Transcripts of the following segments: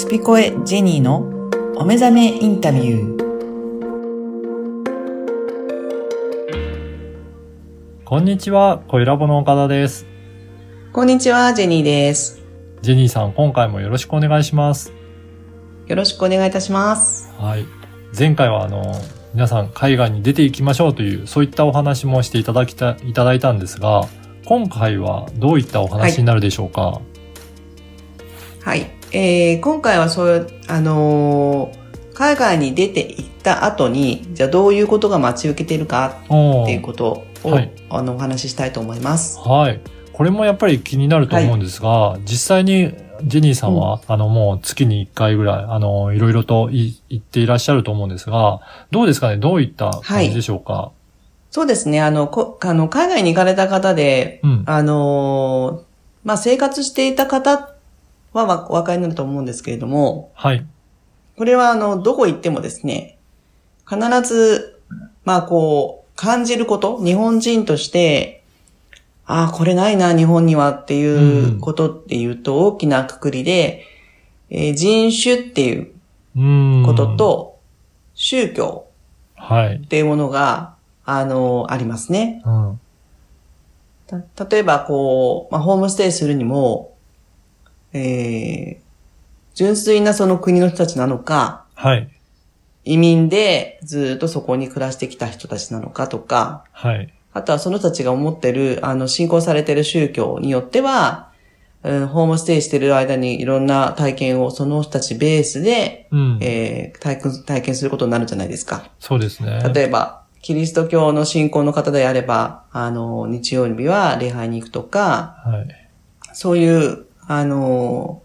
スピコエジェニーのお目覚めインタビュー。こんにちは、小ラボの岡田です。こんにちは、ジェニーです。ジェニーさん、今回もよろしくお願いします。よろしくお願いいたします。はい。前回はあの、皆さん海外に出ていきましょうという、そういったお話もしていただきた、いただいたんですが、今回はどういったお話になるでしょうか、はい。えー、今回はそういう、あのー海外に出て行った後に、じゃあどういうことが待ち受けているかっていうことを、はいあの、お話ししたいと思います。はい。これもやっぱり気になると思うんですが、実際にジェニーさんは、あの、もう月に1回ぐらい、あの、いろいろとい言っていらっしゃると思うんですが、どうですかね？どういった感じでしょうか、そうですね。あの、こあの海外に行かれた方で、うん。あのーまあ、生活していた方はわお分かりになると思うんですけれども、はい。これはあの、どこ行ってもですね、必ず、まあこう、感じること、日本人として、ああ、これないな、日本にはっていうことっていうと、大きなくくりで、えー人種っていう。こと、と、宗教はい。っていうものが、あのありますね。うん。た例えば、こう、まあ、ホームステイするにも、えー、純粋なその国の人たちなのか、はい。移民でずっとそこに暮らしてきた人たちなのかとか、はい。あとはその人たちが思ってる、あの、信仰されてる宗教によっては、うん、ホームステイしてる間にいろんな体験をその人たちベースで、うん。えー体験、体験することになるじゃないですか。そうですね。例えば、キリスト教の信仰の方であれば、あの、日曜日は礼拝に行くとか、はい。そういう、あの、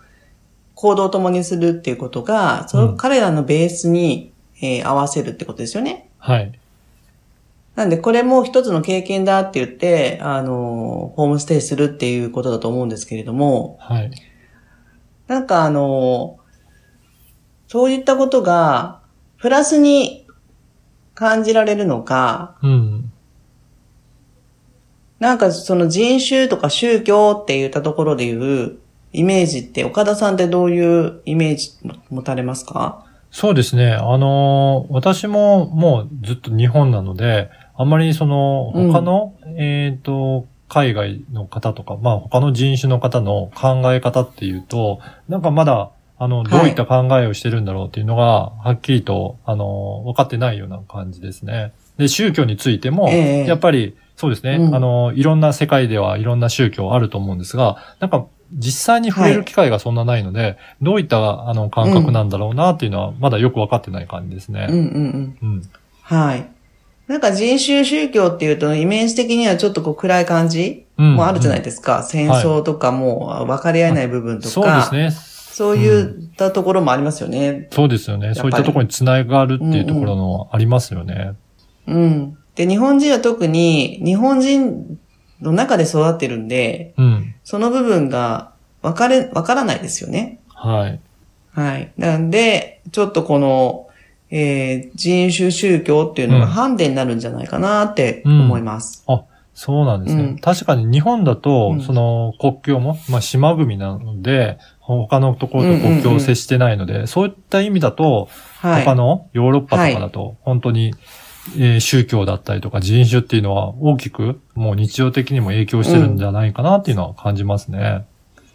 行動を共にするっていうことが、その、うん彼らのベースに、えー合わせるってことですよね。はい。なんで、これも一つの経験だって言って、あの、ホームステイするっていうことだと思うんですけれども、はい。なんかあの、そういったことが、プラスに感じられるのか、うん。なんかその人種とか宗教って言ったところでいうイメージって岡田さんってどういうイメージ持たれますか？そうですね。あのー私ももうずっと日本なので、あんまりその、うん。他の、えっ、と、海外の方とか、まあ他の人種の方の考え方っていうと、なんかまだ、あの、どういった考えをしてるんだろうっていうのが、はっきりと、あの、分かってないような感じですね。で、宗教についても、ええ。やっぱり、そうですね、うん。あの、いろんな世界ではいろんな宗教あると思うんですが、なんか、実際に触れる機会がそんなないので、どういった、あの、感覚なんだろうなっていうのは、まだよく分かってない感じですね。うんうんうん。うん。はい。なんか人種宗教っていうとイメージ的にはちょっとこう暗い感じうんもあるじゃないですか。戦争とかも分かり合えない部分とか。そうですね。そういったところもありますよね。そうですよね。そういったところにつながるっていうところのありますよね。うん。で、日本人は特に日本人の中で育ってるんで、うん。その部分が分かれ、分からないですよね。はい。はい。なんで、ちょっとこの、えー人種宗教っていうのがうんハンデになるんじゃないかなって思います。そうなんですね。うん確かに日本だと、うんその国境も、まあ島国なので、他のところと国境を接してないので、そういった意味だと、はい。他のヨーロッパとかだと、本当に、えー宗教だったりとか人種っていうのは大きく、もう日常的にも影響してるんじゃないかなっていうのは感じますね。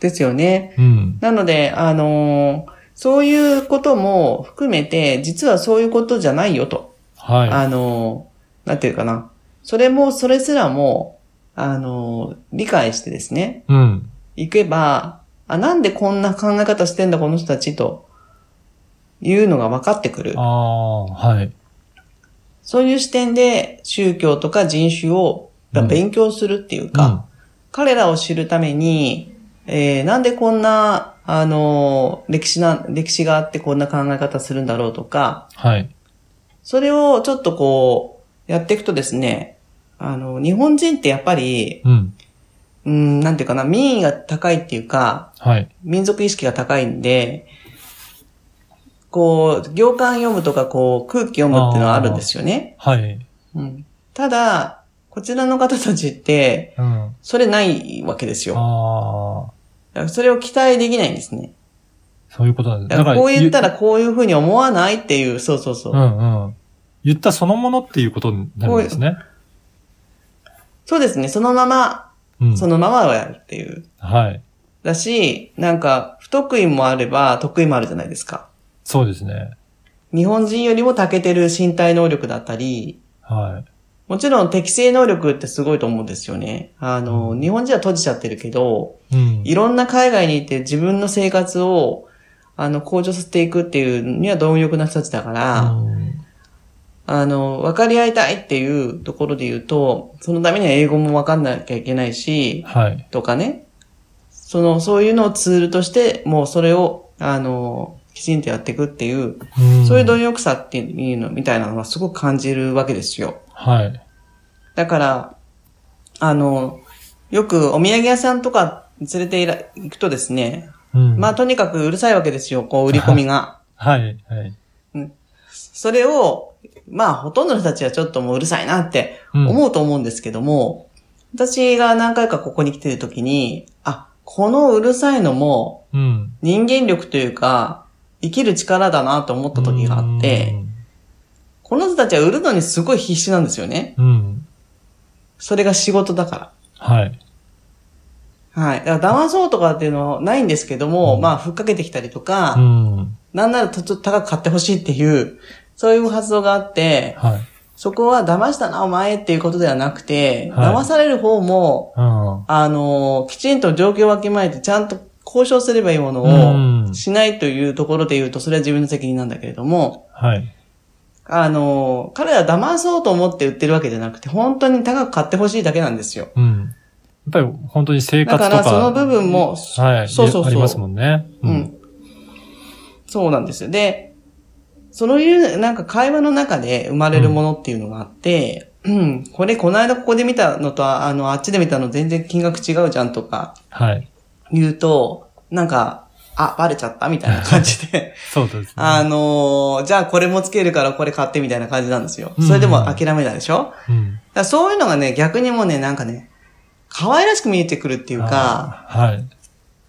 ですよね。うん。なので、あのーそういうことも含めて、実はそういうことじゃないよと。はい。あのーなんていうかな。それも、それすらも、あのー理解してですね、うん。行けば、あ、なんでこんな考え方してんだ、この人たちと、いうのが分かってくるあ。あ、はい。そういう視点で宗教とか人種をうん勉強するっていうか、うん彼らを知るために、えーなんでこんな、あのー歴史な、歴史があってこんな考え方するんだろうとか、はい。それをちょっとこう、やっていくとですね、あの、日本人ってやっぱり、うん。うん、なんていうかな、民意が高いっていうか、はい。民族意識が高いんで、こう、行間読むとか、こう、空気読むっていうのはあるんですよね。はい。うん。ただ、こちらの方たちって、うん。それないわけですよ。あだからそれを期待できないんですね。そういうことなんです。だからこう言ったらこういうふうに思わないっていう、そうそうそう。うんうん。言ったそのものっていうことになるんですね。そうですね。そのまま、うん。そのままをやるっていう。はい。だし、なんか、不得意もあれば、得意もあるじゃないですか。そうですね。日本人よりも長けてる身体能力だったり、はもちろん適正能力ってすごいと思うんですよね。あの、日本人は閉じちゃってるけど、い。うん。いろんな海外に行って自分の生活を、あの、向上させていくっていうには貪欲な人たちだから、うんあの、分かり合いたいっていうところで言うと、そのためには英語も分かんなきゃいけないし、はい。とかね。その、そういうのをツールとして、もうそれを、あの、きちんとやっていくっていう、うんそういう貪欲さっていうの、みたいなのはすごく感じるわけですよ。はい。だから、あの、よくお土産屋さんとか連れていら行くとですね、うん。まあとにかくうるさいわけですよ、こう売り込みが。はい。はい。それを、まあほとんどの人たちはちょっともううるさいなってうん思うと思うんですけども、私が何回かここに来てるときに、あ、このうるさいのもうん。人間力というか、生きる力だなと思った時があって、この人たちは売るのにすごい必死なんですよね。うん。うん。それが仕事だから。はい。はい。だから騙そうとかっていうのはないんですけども、うんまあ、ふっかけてきたりとか、うん。なんならちょっと高く買ってほしいっていう、そういう発想があって、はい。そこは騙したな、お前っていうことではなくて、はい騙される方も、うん。あの、きちんと状況をわきまえて、ちゃんと交渉すればいいものうんをしないというところで言うと、それは自分の責任なんだけれども、はい。あの、彼ら騙そうと思って売ってるわけじゃなくて、本当に高く買ってほしいだけなんですよ。うん。やっぱり本当に生活とか。だからその部分も、はい。そうそうそうありますもんね。うん。。そうなんですよ。で、そういう、なんか会話の中で生まれるものっていうのがあって、うん、これこの間ここで見たのと、あの、あっちで見たの全然金額違うじゃんとかはい。言うと、なんか、あ、バレちゃったみたいな感じで、そうですね。あのーじゃあこれもつけるからこれ買ってみたいな感じなんですよ。うんそれでも諦めないでしょ、うん。らそういうのがね、逆にもうね、なんかね、可愛らしく見えてくるっていうか。はい。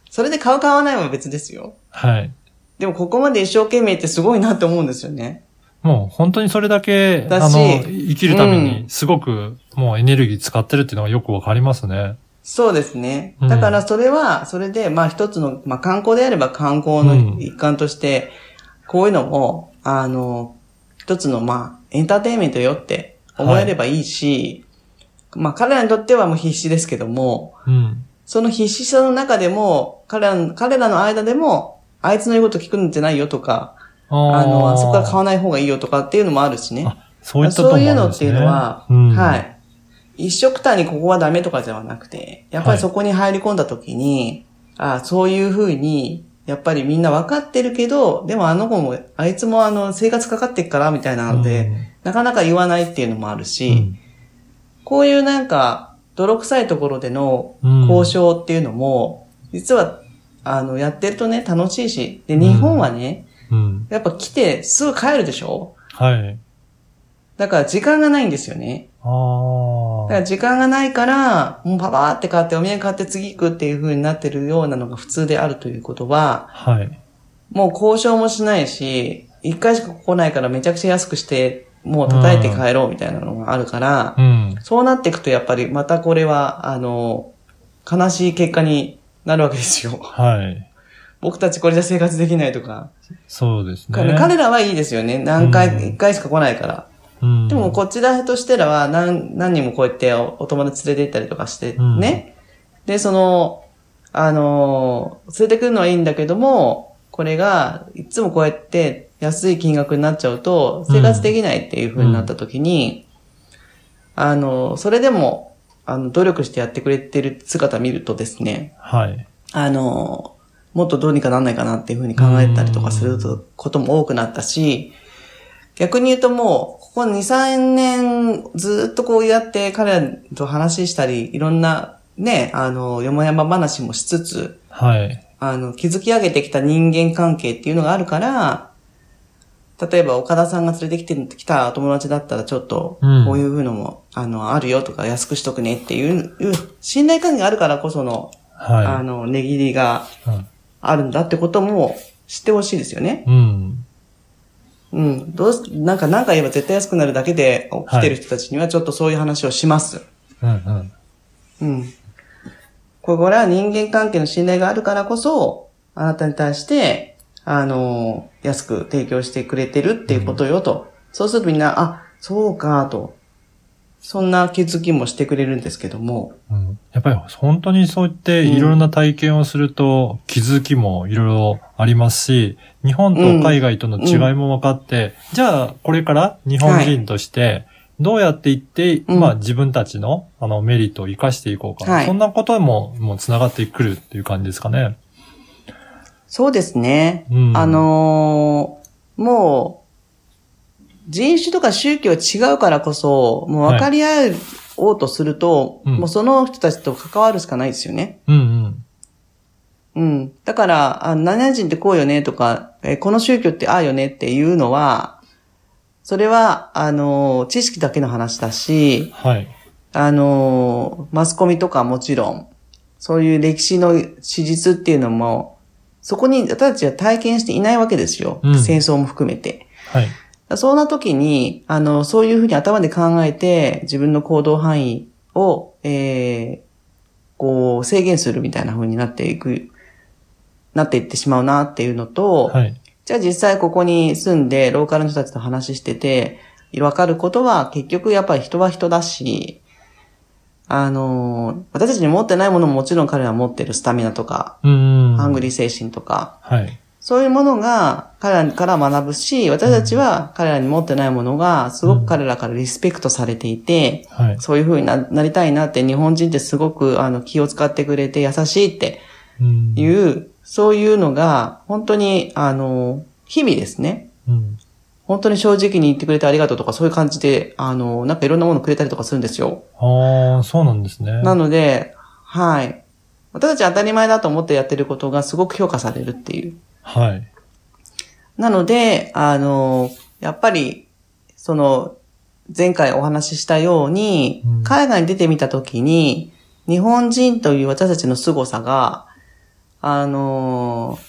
それで買う買わないは別ですよ。はい。でもここまで一生懸命ってすごいなって思うんですよね。もう本当にそれだけ、だしあの、生きるためうに、すごく、もうエネルギー使ってるっていうのがよくわかりますね。そうですね。うんだからそれは、それで、まあ一つの、まあ観光であれば観光の一環として、こういうのも、あの、一つの、まあ、エンターテインメントよって思えればいいし、まあ彼らにとってはもう必死ですけども、うん。その必死さの中でも、彼らの、彼らの間でも、あいつの言うこと聞くんじゃないよとか、ああの、あそこから買わわない方がいいよとかっていうのもあるしね。あ、そういったところそういうのっていうのは、うんはい。一緒くたにここはダメとかではなくて、やっぱりそこに入り込んだ時に、ああ、そういうふうに、やっぱりみんな分かってるけど、でもあの子も、あいつもあの、生活かかってっから、みたいなので、うんなかなか言わないっていうのもあるし、うんこういうなんか、泥臭いところでのうん交渉っていうのも、実は、あの、やってるとね、楽しいし、で、日本はね、うん。やっぱ来てすぐ帰るでしょ？はい。だから時間がないんですよね。ああ。だから時間がないから、もうパパーって買ってお土産買って次行くっていう風になってるようなのが普通であるということは、はい。もう交渉もしないし、一回しか来ないからめちゃくちゃ安くして、もう叩いて帰ろうみたいなのがあるから、うん。そうなっていくとやっぱりまたこれは、あの、悲しい結果になるわけですよ。はい。僕たちこれじゃ生活できないとか。そうですね。彼彼らはいいですよね。何うん回、一回しか来ないから。うん、でもこちらとしてらは何、何人もこうやっておお友達連れて行ったりとかしてうんね。で、その、あのー連れてくるのはいいんだけども、これが、いつもこうやって安い金額になっちゃうと、生活できないっていう風になった時に、あのーそれでも、あの、努力してやってくれてる姿見るとですね、はい。あの、もっとどうにかなんないかなっていうふうに考えたりとかすることも多くなったし、逆に言うともう、ここ2、3年ずっとこうやって彼らと話したり、いろんなね、あの、よもやま話もしつつ、はい。あの、築き上げてきた人間関係っていうのがあるから、例えば岡田さんが連れてきてきたお友達だったらちょっと、うんこういうのも、あの、あるよとか安くしとくねっていう、いう信頼関係があるからこその、あはの、値切りがい。うんあるんだってことも知ってほしいですよね。うん。うん。どうす、なんか何か言えば絶対安くなるだけで来てる人たちにはちょっとそういう話をします。うんうん。うん。これは人間関係の信頼があるからこそ、あなたに対して、あの、安く提供してくれてるっていうことよと。そうするとみんな、あ、そうか、と。そんな気づきもしてくれるんですけども。うん。やっぱり本当にそう言っていろいろな体験をすると気づきもいろいろありますし、日本と海外との違いも分かって、じゃあこれから日本人としてどうやっていって、うん。まあ自分たちのあのメリットを活かしていこうか、はい。そんなことももう繋がってくるっていう感じですかね。そうですね。うん。あのーもう、人種とか宗教違うからこそ、もう分かり合おうとすると、うんもうその人たちと関わるしかないですよね。うんうん。うん。だから、あ何々人ってこうよねとか、えこの宗教ってああよねっていうのは、それは、あのー、知識だけの話だし、はい。あのー、マスコミとかもちろん、そういう歴史の史実っていうのも、そこに私たちは体験していないわけですよ。うん戦争も含めて。はい。そんな時に、あの、そういうふうに頭で考えて、自分の行動範囲を、えー、こう、制限するみたいな風になっていく、なっていってしまうなっていうのと、はい。じゃあ実際ここに住んで、ローカルの人たちと話してて、わかることは、結局やっぱり人は人だし、あの、私たちに持ってないものももちろん彼らは持ってるスタミナとか。ハングリー精神とか、はい。そういうものが彼らから学ぶし、私たちは彼らに持ってないものがすごく彼らからリスペクトされていて、はい。そういう風にななりたいなって日本人ってすごくあの気を使ってくれて優しいってうんいう、そういうのが本当にあの、日々ですね。うん。本当に正直に言ってくれてありがとうとかそういう感じで、あの、なんかいろんなものくれたりとかするんですよ。ああ、そうなんですね。なので、はい。私たち当たり前だと思ってやってることがすごく評価されるっていう。はい。なので、あの、やっぱり、その、前回お話ししたように、うん海外に出てみたときに、日本人という私たちの凄さが、あの、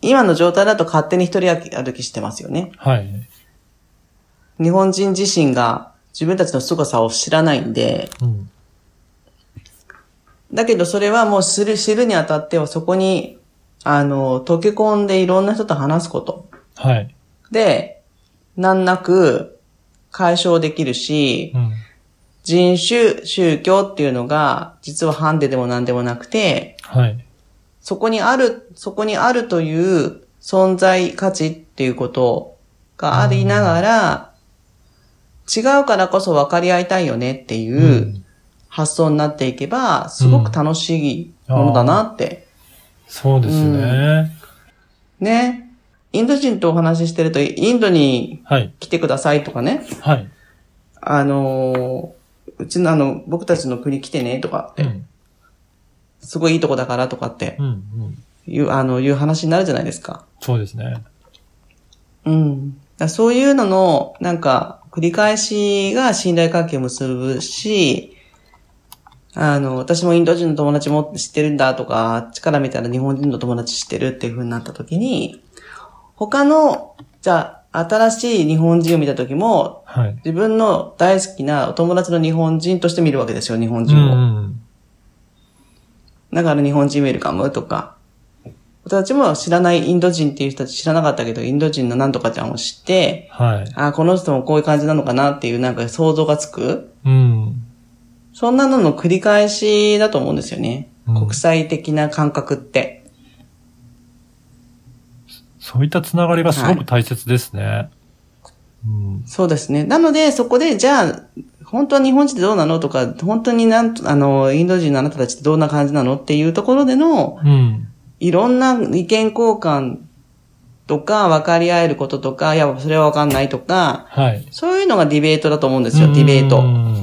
今の状態だと勝手に一人歩きしてますよね。はい。日本人自身が自分たちの凄さを知らないんで、うん。だけどそれはもう知る、知るにあたってはそこに、あの、溶け込んでいろんな人と話すこと。はい。で、難なく解消できるし、うん。人種、宗教っていうのが、実はハンデでも何でもなくて、はい。そこにある、そこにあるという存在価値っていうことがありながら、違うからこそ分かり合いたいよねっていうう発想になっていけば、すごく楽しいものだなって。そうですね。ね。インド人とお話ししてると、インドにはい。来てくださいとかね。はい。あのーうちのあの、僕たちの国来てねとかって、うん。すごいいいとこだからとかってうん。うん。いう、あの、いう話になるじゃないですか。そうですね。うん。そういうのの、なんか、繰り返しが信頼関係を結ぶし、あの、私もインド人の友達も知ってるんだとか、あっちから見たら日本人の友達知ってるっていう風になった時に、他の、じゃあ、新しい日本人を見た時も、はい。自分の大好きなお友達の日本人として見るわけですよ、日本う人を。ん。だから日本人ウェルカムとか。私も知らないインド人っていう人たち知らなかったけど、インド人のなんとかちゃんを知って、はい。あこの人もこういう感じなのかなっていうなんか想像がつく。うん。そんなのの繰り返しだと思うんですよね。うん国際的な感覚って。そういったつながりがすごく大切ですね。うん。そうですね。なので、そこで、じゃあ、本当は日本人ってどうなのとか、本当になんと、あの、インド人のあなたたちってどんな感じなのっていうところでの、うん。いろんな意見交換とか、分かり合えることとか、いや、それは分かんないとか、はい。そういうのがディベートだと思うんですよ、ディベーうト。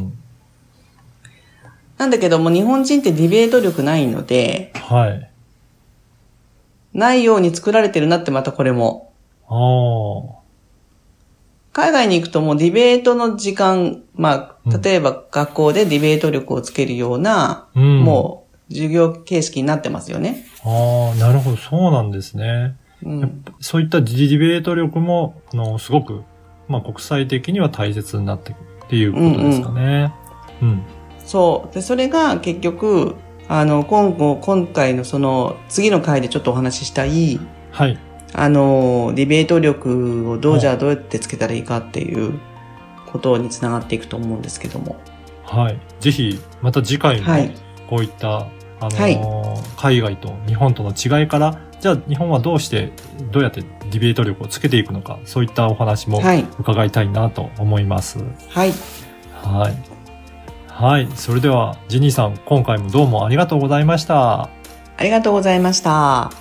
ん。なんだけども、日本人ってディベート力ないので、はい。ないように作られてるなってまたこれも。ああ。海外に行くともうディベートの時間、まあ、うん例えば学校でディベート力をつけるような、うん。もう授業形式になってますよね。ああ、なるほど、そうなんですね。うん。そういったディベート力も、あの、すごく、まあ、国際的には大切になってくるっていうことですかね。うん、そう。で、それが結局、あの、今後、今回のその、次の回でちょっとお話ししたい、はい。あの、ディベート力をどう、はいじゃあどうやってつけたらいいかっていうことにつながっていくと思うんですけども。はい。ぜひ、また次回もはい、こういった、あのーはい海外と日本との違いから、じゃあ日本はどうして、どうやってディベート力をつけていくのか、そういったお話もはい。伺いたいなと思います。はい。はい。はい。それでは、ジニーさん、今回もどうもありがとうございました。ありがとうございました。